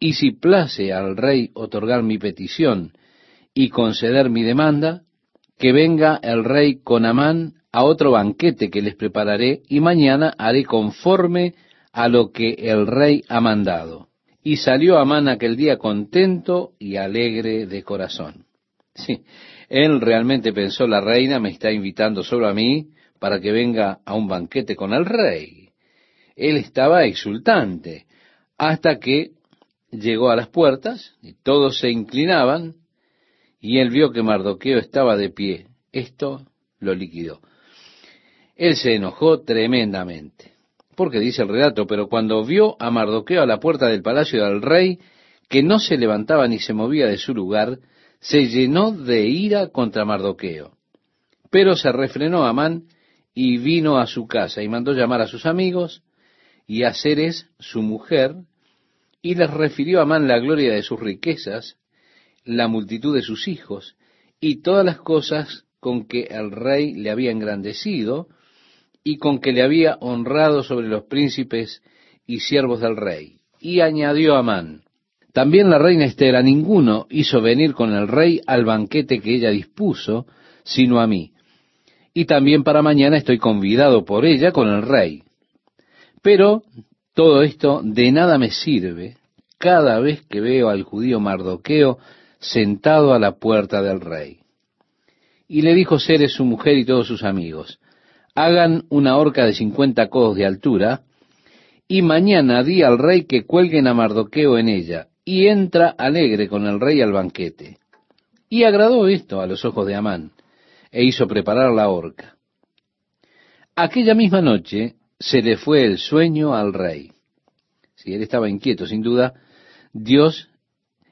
y si place al rey otorgar mi petición y conceder mi demanda, que venga el rey con Amán a otro banquete que les prepararé, y mañana haré conforme a lo que el rey ha mandado. Y salió Amán aquel día contento y alegre de corazón. Sí, él realmente pensó, la reina me está invitando solo a mí para que venga a un banquete con el rey. Él estaba exultante hasta que llegó a las puertas y todos se inclinaban y él vio que Mardoqueo estaba de pie. Esto lo liquidó. Él se enojó tremendamente, porque dice el relato, pero cuando vio a Mardoqueo a la puerta del palacio del rey, que no se levantaba ni se movía de su lugar, se llenó de ira contra Mardoqueo. Pero se refrenó Amán y vino a su casa y mandó llamar a sus amigos y a Ceres, su mujer, y les refirió a Amán la gloria de sus riquezas, la multitud de sus hijos y todas las cosas con que el rey le había engrandecido y con que le había honrado sobre los príncipes y siervos del rey. Y añadió Amán, también la reina Esther a ninguno hizo venir con el rey al banquete que ella dispuso, sino a mí. Y también para mañana estoy convidado por ella con el rey. Pero todo esto de nada me sirve cada vez que veo al judío Mardoqueo sentado a la puerta del rey. Y le dijo Ceres su mujer y todos sus amigos, hagan una horca de cincuenta codos de altura, y mañana di al rey que cuelguen a Mardoqueo en ella, y entra alegre con el rey al banquete. Y agradó esto a los ojos de Amán, e hizo preparar la horca. Aquella misma noche se le fue el sueño al rey. Si él estaba inquieto, sin duda, Dios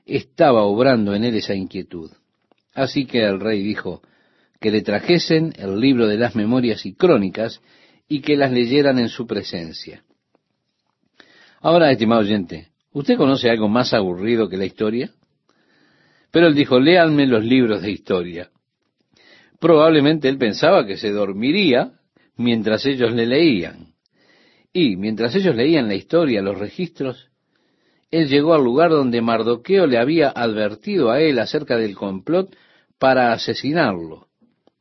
estaba obrando en él esa inquietud. Así que el rey dijo que le trajesen el libro de las memorias y crónicas y que las leyeran en su presencia. Ahora, estimado oyente, ¿Usted conoce algo más aburrido que la historia? Pero él dijo, léanme los libros de historia. Probablemente él pensaba que se dormiría mientras ellos le leían. Y mientras ellos leían la historia, los registros, él llegó al lugar donde Mardoqueo le había advertido a él acerca del complot para asesinarlo.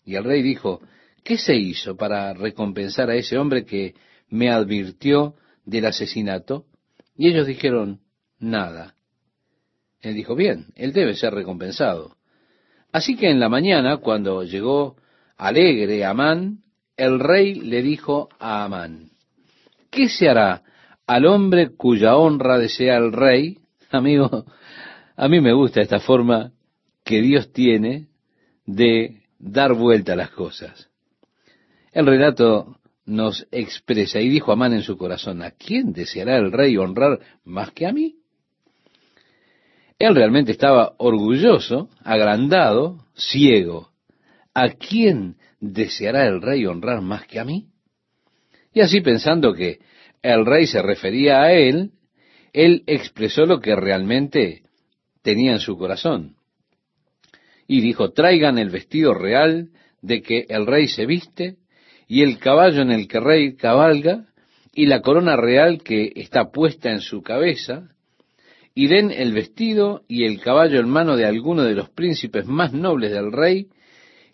Y el rey dijo, ¿qué se hizo para recompensar a ese hombre que me advirtió del asesinato? Y ellos dijeron, nada. Él dijo, bien, él debe ser recompensado. Así que en la mañana, cuando llegó alegre Amán, el rey le dijo a Amán, ¿qué se hará al hombre cuya honra desea el rey? Amigo, a mí me gusta esta forma que Dios tiene de dar vuelta a las cosas. El relato nos expresa, y dijo Amán en su corazón, ¿a quién deseará el rey honrar más que a mí? Él realmente estaba orgulloso, agrandado, ciego. ¿A quién deseará el rey honrar más que a mí? Y así pensando que el rey se refería a él, él expresó lo que realmente tenía en su corazón. Y dijo, traigan el vestido real de que el rey se viste, y el caballo en el que el rey cabalga, y la corona real que está puesta en su cabeza, y den el vestido y el caballo en mano de alguno de los príncipes más nobles del rey,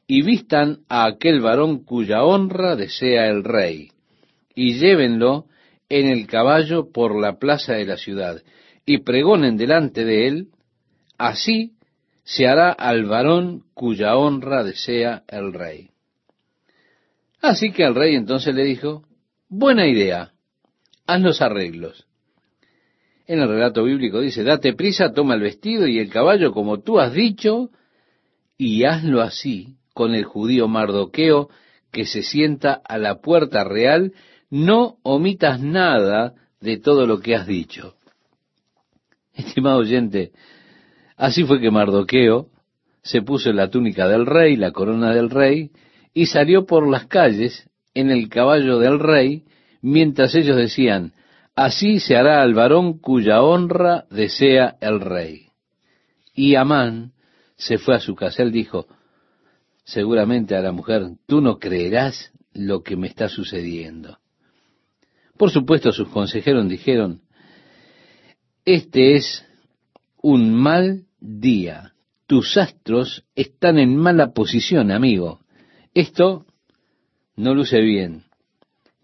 y vistan a aquel varón cuya honra desea el rey, y llévenlo en el caballo por la plaza de la ciudad, y pregonen delante de él, así se hará al varón cuya honra desea el rey. Así que el rey entonces le dijo, buena idea, haz los arreglos. En el relato bíblico dice, date prisa, toma el vestido y el caballo como tú has dicho, y hazlo así con el judío Mardoqueo que se sienta a la puerta real, no omitas nada de todo lo que has dicho. Estimado oyente, así fue que Mardoqueo se puso la túnica del rey, la corona del rey, y salió por las calles en el caballo del rey, mientras ellos decían, así se hará al varón cuya honra desea el rey. Y Amán se fue a su casa. Él dijo, seguramente a la mujer, tú no creerás lo que me está sucediendo. Por supuesto, sus consejeros dijeron, este es un mal día. Tus astros están en mala posición, amigo. Esto no luce bien.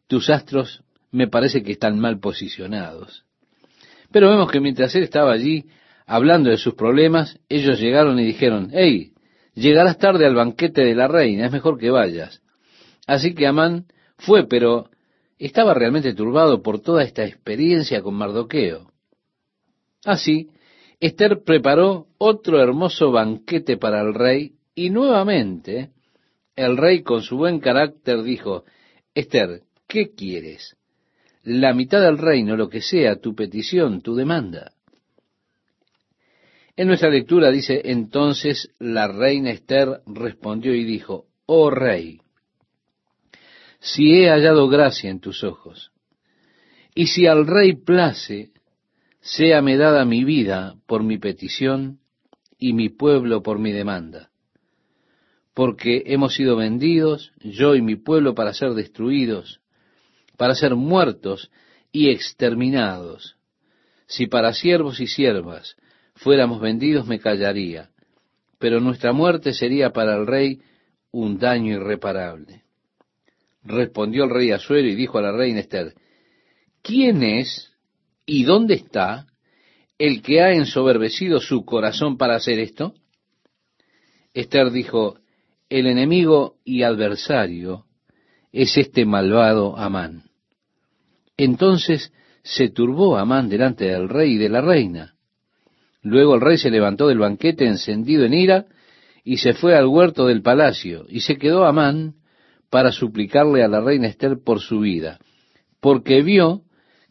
Tus astros me parece que están mal posicionados. Pero vemos que mientras él estaba allí hablando de sus problemas, ellos llegaron y dijeron, hey, llegarás tarde al banquete de la reina, es mejor que vayas. Así que Amán fue, pero estaba realmente turbado por toda esta experiencia con Mardoqueo. Así, Esther preparó otro hermoso banquete para el rey y nuevamente el rey con su buen carácter dijo, Esther, ¿qué quieres? La mitad del reino, lo que sea tu petición, tu demanda. En nuestra lectura dice, entonces la reina Esther respondió y dijo, oh rey, si he hallado gracia en tus ojos, y si al rey place, séame dada mi vida por mi petición y mi pueblo por mi demanda, porque hemos sido vendidos, yo y mi pueblo, para ser destruidos, para ser muertos y exterminados. Si para siervos y siervas fuéramos vendidos, me callaría, pero nuestra muerte sería para el rey un daño irreparable. Respondió el rey Asuero y dijo a la reina Esther, ¿quién es y dónde está el que ha ensoberbecido su corazón para hacer esto? Esther dijo, el enemigo y adversario es este malvado Amán. Entonces se turbó Amán delante del rey y de la reina. Luego el rey se levantó del banquete encendido en ira y se fue al huerto del palacio y se quedó Amán para suplicarle a la reina Esther por su vida, porque vio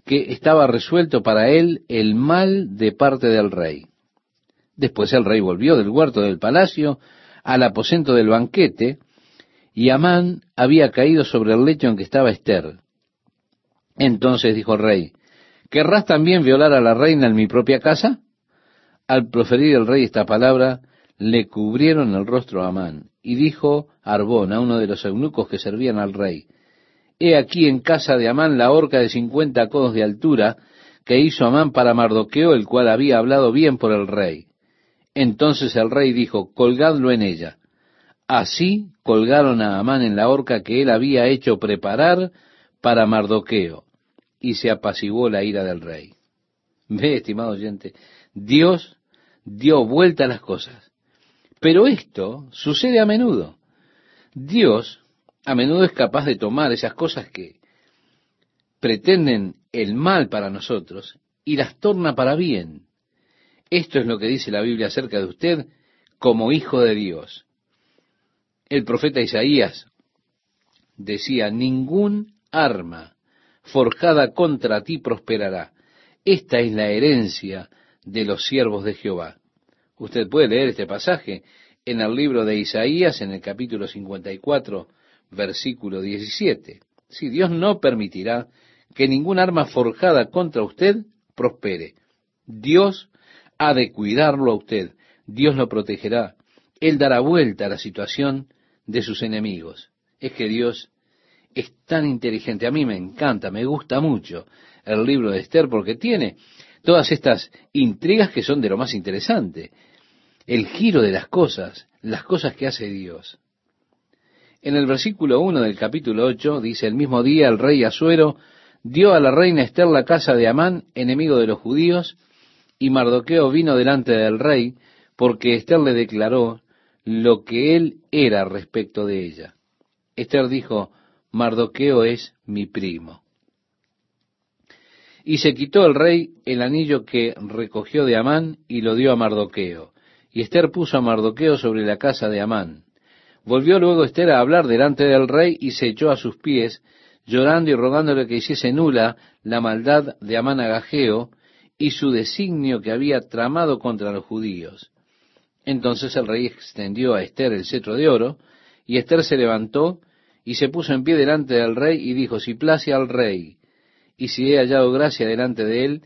que estaba resuelto para él el mal de parte del rey. Después el rey volvió del huerto del palacio al aposento del banquete, y Amán había caído sobre el lecho en que estaba Esther. Entonces dijo el rey, ¿querrás también violar a la reina en mi propia casa? Al proferir el rey esta palabra, le cubrieron el rostro a Amán, y dijo Arbón, a uno de los eunucos que servían al rey, He aquí en casa de Amán la horca de cincuenta codos de altura que hizo Amán para Mardoqueo, el cual había hablado bien por el rey. Entonces el rey dijo, colgadlo en ella. Así colgaron a Amán en la horca que él había hecho preparar para Mardoqueo, y se apaciguó la ira del rey. Ve, estimado oyente, Dios dio vuelta a las cosas. Pero esto sucede a menudo. Dios a menudo es capaz de tomar esas cosas que pretenden el mal para nosotros y las torna para bien. Esto es lo que dice la Biblia acerca de usted como hijo de Dios. El profeta Isaías decía, ningún arma forjada contra ti prosperará. Esta es la herencia de los siervos de Jehová. Usted puede leer este pasaje en el libro de Isaías, en el capítulo 54, versículo 17. Si Dios no permitirá que ningún arma forjada contra usted prospere. Dios ha de cuidarlo a usted. Dios lo protegerá. Él dará vuelta a la situación de sus enemigos. Es que Dios es tan inteligente. A mí me encanta, me gusta mucho el libro de Esther porque tiene todas estas intrigas que son de lo más interesante. El giro de las cosas, las cosas que hace Dios. En el versículo 1 del capítulo 8 dice, el mismo día el rey Asuero dio a la reina Esther la casa de Amán, enemigo de los judíos, y Mardoqueo vino delante del rey, porque Esther le declaró lo que él era respecto de ella. Esther dijo, Mardoqueo es mi primo. Y se quitó el rey el anillo que recogió de Amán y lo dio a Mardoqueo. Y Esther puso a Mardoqueo sobre la casa de Amán. Volvió luego Esther a hablar delante del rey y se echó a sus pies, llorando y rogándole que hiciese nula la maldad de Amán Agageo y su designio que había tramado contra los judíos. Entonces el rey extendió a Esther el cetro de oro, y Esther se levantó y se puso en pie delante del rey y dijo, si place al rey, y si he hallado gracia delante de él,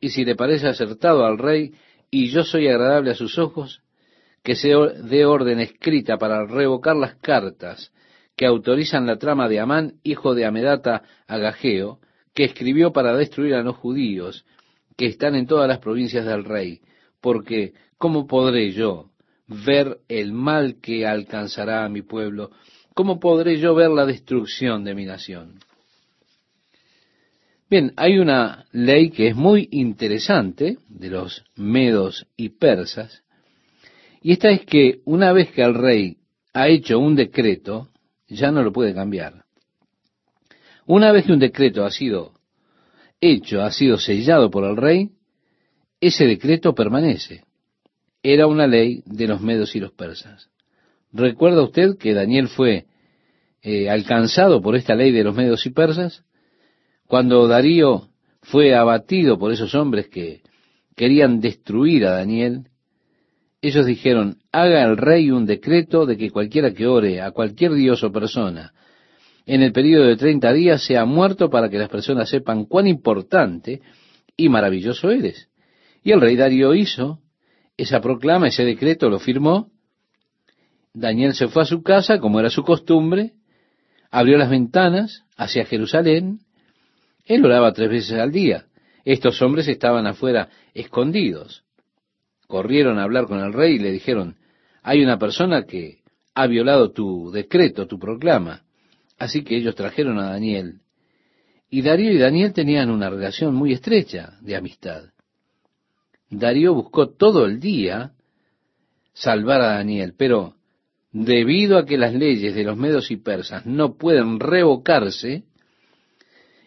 y si le parece acertado al rey, y yo soy agradable a sus ojos, que se dé orden escrita para revocar las cartas que autorizan la trama de Amán, hijo de Amedata Agageo, que escribió para destruir a los judíos que están en todas las provincias del rey, porque ¿cómo podré yo ver el mal que alcanzará a mi pueblo ¿Cómo podré yo ver la destrucción de mi nación? Bien, hay una ley que es muy interesante de los medos y persas, y esta es que una vez que el rey ha hecho un decreto, ya no lo puede cambiar. Una vez que un decreto ha sido hecho, ha sido sellado por el rey, ese decreto permanece. Era una ley de los medos y los persas. ¿Recuerda usted que Daniel fue eh, alcanzado por esta ley de los medios y persas? Cuando Darío fue abatido por esos hombres que querían destruir a Daniel, ellos dijeron, haga el rey un decreto de que cualquiera que ore a cualquier dios o persona en el periodo de treinta días sea muerto para que las personas sepan cuán importante y maravilloso eres. Y el rey Darío hizo esa proclama, ese decreto, lo firmó, Daniel se fue a su casa, como era su costumbre, abrió las ventanas hacia Jerusalén. Él oraba tres veces al día. Estos hombres estaban afuera escondidos. Corrieron a hablar con el rey y le dijeron, hay una persona que ha violado tu decreto, tu proclama. Así que ellos trajeron a Daniel. Y Darío y Daniel tenían una relación muy estrecha de amistad. Darío buscó todo el día salvar a Daniel, pero debido a que las leyes de los medos y persas no pueden revocarse,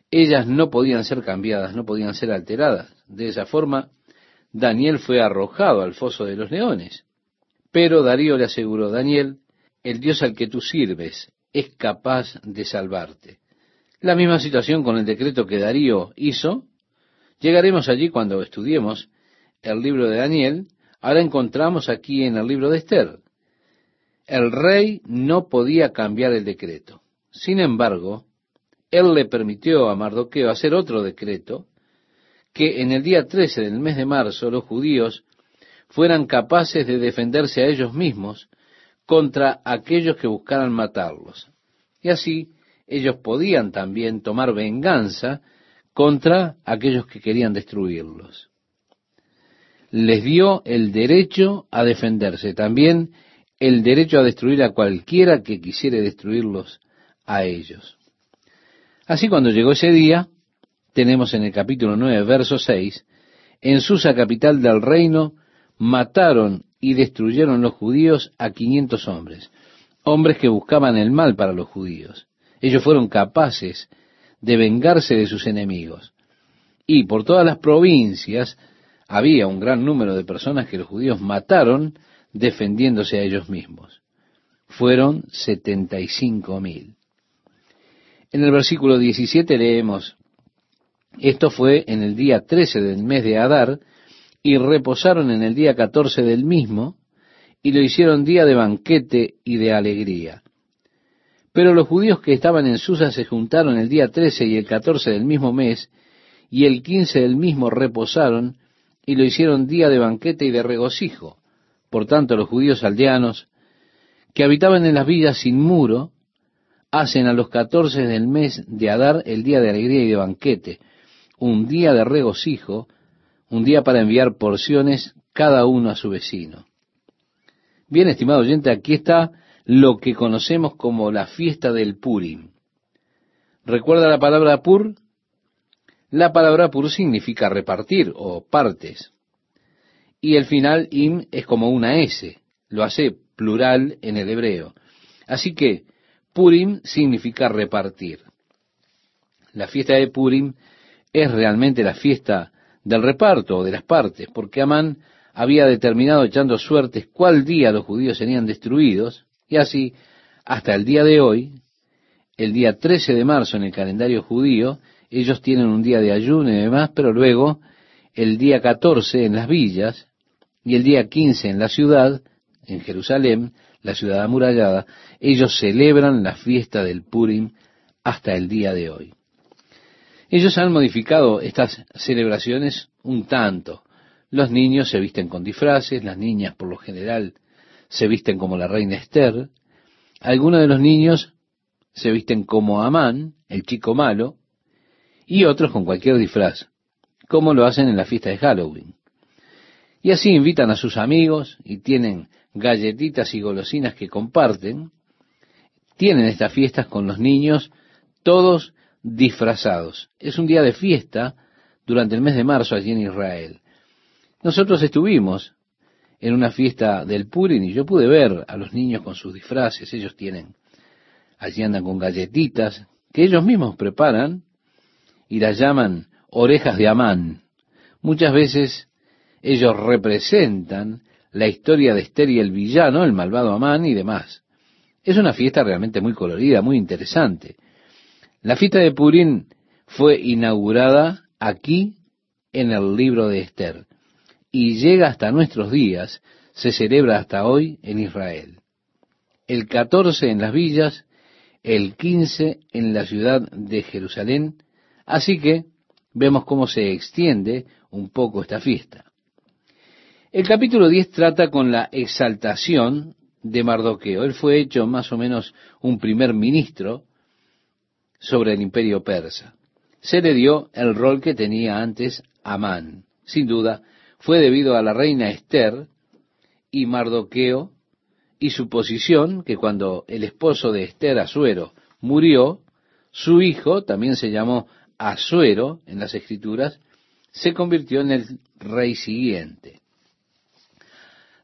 ellas no podían ser cambiadas, no podían ser alteradas. De esa forma, Daniel fue arrojado al foso de los leones. Pero Darío le aseguró, Daniel, el Dios al que tú sirves es capaz de salvarte. La misma situación con el decreto que Darío hizo. Llegaremos allí cuando estudiemos el libro de Daniel. Ahora encontramos aquí en el libro de Esther el rey no podía cambiar el decreto. Sin embargo, él le permitió a Mardoqueo hacer otro decreto, que en el día 13 del mes de marzo los judíos fueran capaces de defenderse a ellos mismos contra aquellos que buscaran matarlos. Y así ellos podían también tomar venganza contra aquellos que querían destruirlos. Les dio el derecho a defenderse. También el derecho a destruir a cualquiera que quisiere destruirlos a ellos. Así cuando llegó ese día, tenemos en el capítulo 9, verso 6, en Susa, capital del reino, mataron y destruyeron los judíos a quinientos hombres, hombres que buscaban el mal para los judíos. Ellos fueron capaces de vengarse de sus enemigos. Y por todas las provincias había un gran número de personas que los judíos mataron defendiéndose a ellos mismos. Fueron setenta y cinco mil. En el versículo 17 leemos, esto fue en el día 13 del mes de Adar, y reposaron en el día catorce del mismo, y lo hicieron día de banquete y de alegría. Pero los judíos que estaban en Susa se juntaron el día trece y el catorce del mismo mes, y el quince del mismo reposaron, y lo hicieron día de banquete y de regocijo. Por tanto, los judíos aldeanos, que habitaban en las villas sin muro, hacen a los catorce del mes de Adar el día de alegría y de banquete, un día de regocijo, un día para enviar porciones cada uno a su vecino. Bien, estimado oyente, aquí está lo que conocemos como la fiesta del Purim. ¿Recuerda la palabra pur? La palabra pur significa repartir o partes. Y el final im es como una S, lo hace plural en el hebreo. Así que Purim significa repartir. La fiesta de Purim es realmente la fiesta del reparto de las partes, porque Amán había determinado echando suertes cuál día los judíos serían destruidos, y así, hasta el día de hoy, el día 13 de marzo en el calendario judío, ellos tienen un día de ayuno y demás, pero luego el día 14 en las villas y el día 15 en la ciudad, en Jerusalén, la ciudad amurallada, ellos celebran la fiesta del Purim hasta el día de hoy. Ellos han modificado estas celebraciones un tanto. Los niños se visten con disfraces, las niñas por lo general se visten como la reina Esther, algunos de los niños se visten como Amán, el chico malo, y otros con cualquier disfraz, como lo hacen en la fiesta de Halloween. Y así invitan a sus amigos y tienen galletitas y golosinas que comparten, tienen estas fiestas con los niños, todos disfrazados. Es un día de fiesta durante el mes de marzo allí en Israel. Nosotros estuvimos en una fiesta del Purim y yo pude ver a los niños con sus disfraces. Ellos tienen, allí andan con galletitas que ellos mismos preparan y las llaman orejas de Amán. Muchas veces ellos representan la historia de Esther y el villano, el malvado Amán y demás. Es una fiesta realmente muy colorida, muy interesante. La fiesta de Purim fue inaugurada aquí en el libro de Esther y llega hasta nuestros días, se celebra hasta hoy en Israel. El 14 en las villas, el 15 en la ciudad de Jerusalén, así que vemos cómo se extiende un poco esta fiesta. El capítulo 10 trata con la exaltación de Mardoqueo. Él fue hecho más o menos un primer ministro sobre el imperio persa. Se le dio el rol que tenía antes Amán. Sin duda, fue debido a la reina Esther y Mardoqueo y su posición que cuando el esposo de Esther, Asuero, murió, su hijo, también se llamó Asuero en las escrituras, se convirtió en el rey siguiente.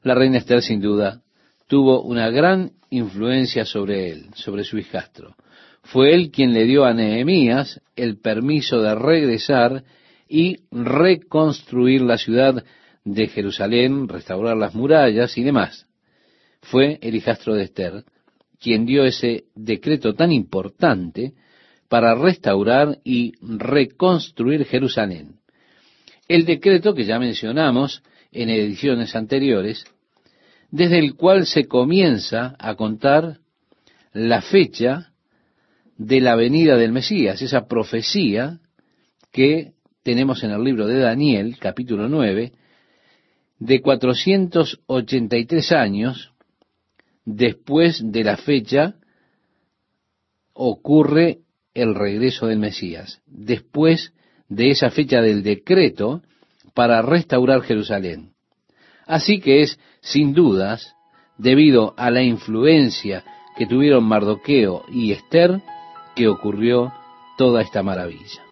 La reina Esther, sin duda, tuvo una gran influencia sobre él, sobre su hijastro. Fue él quien le dio a Nehemías el permiso de regresar y reconstruir la ciudad de Jerusalén, restaurar las murallas y demás. Fue el hijastro de Esther quien dio ese decreto tan importante para restaurar y reconstruir Jerusalén. El decreto que ya mencionamos en ediciones anteriores, desde el cual se comienza a contar la fecha de la venida del Mesías, esa profecía que tenemos en el libro de Daniel, capítulo 9, de 483 años después de la fecha ocurre el regreso del Mesías, después de esa fecha del decreto para restaurar Jerusalén. Así que es, sin dudas, debido a la influencia que tuvieron Mardoqueo y Esther, que ocurrió toda esta maravilla.